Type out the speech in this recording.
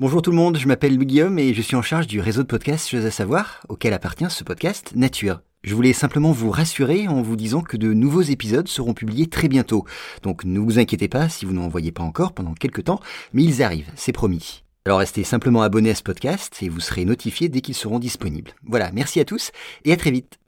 Bonjour tout le monde, je m'appelle Guillaume et je suis en charge du réseau de podcasts Chose à savoir, auquel appartient ce podcast Nature. Je voulais simplement vous rassurer en vous disant que de nouveaux épisodes seront publiés très bientôt. Donc ne vous inquiétez pas si vous n'en voyez pas encore pendant quelques temps, mais ils arrivent, c'est promis. Alors restez simplement abonné à ce podcast et vous serez notifié dès qu'ils seront disponibles. Voilà, merci à tous et à très vite.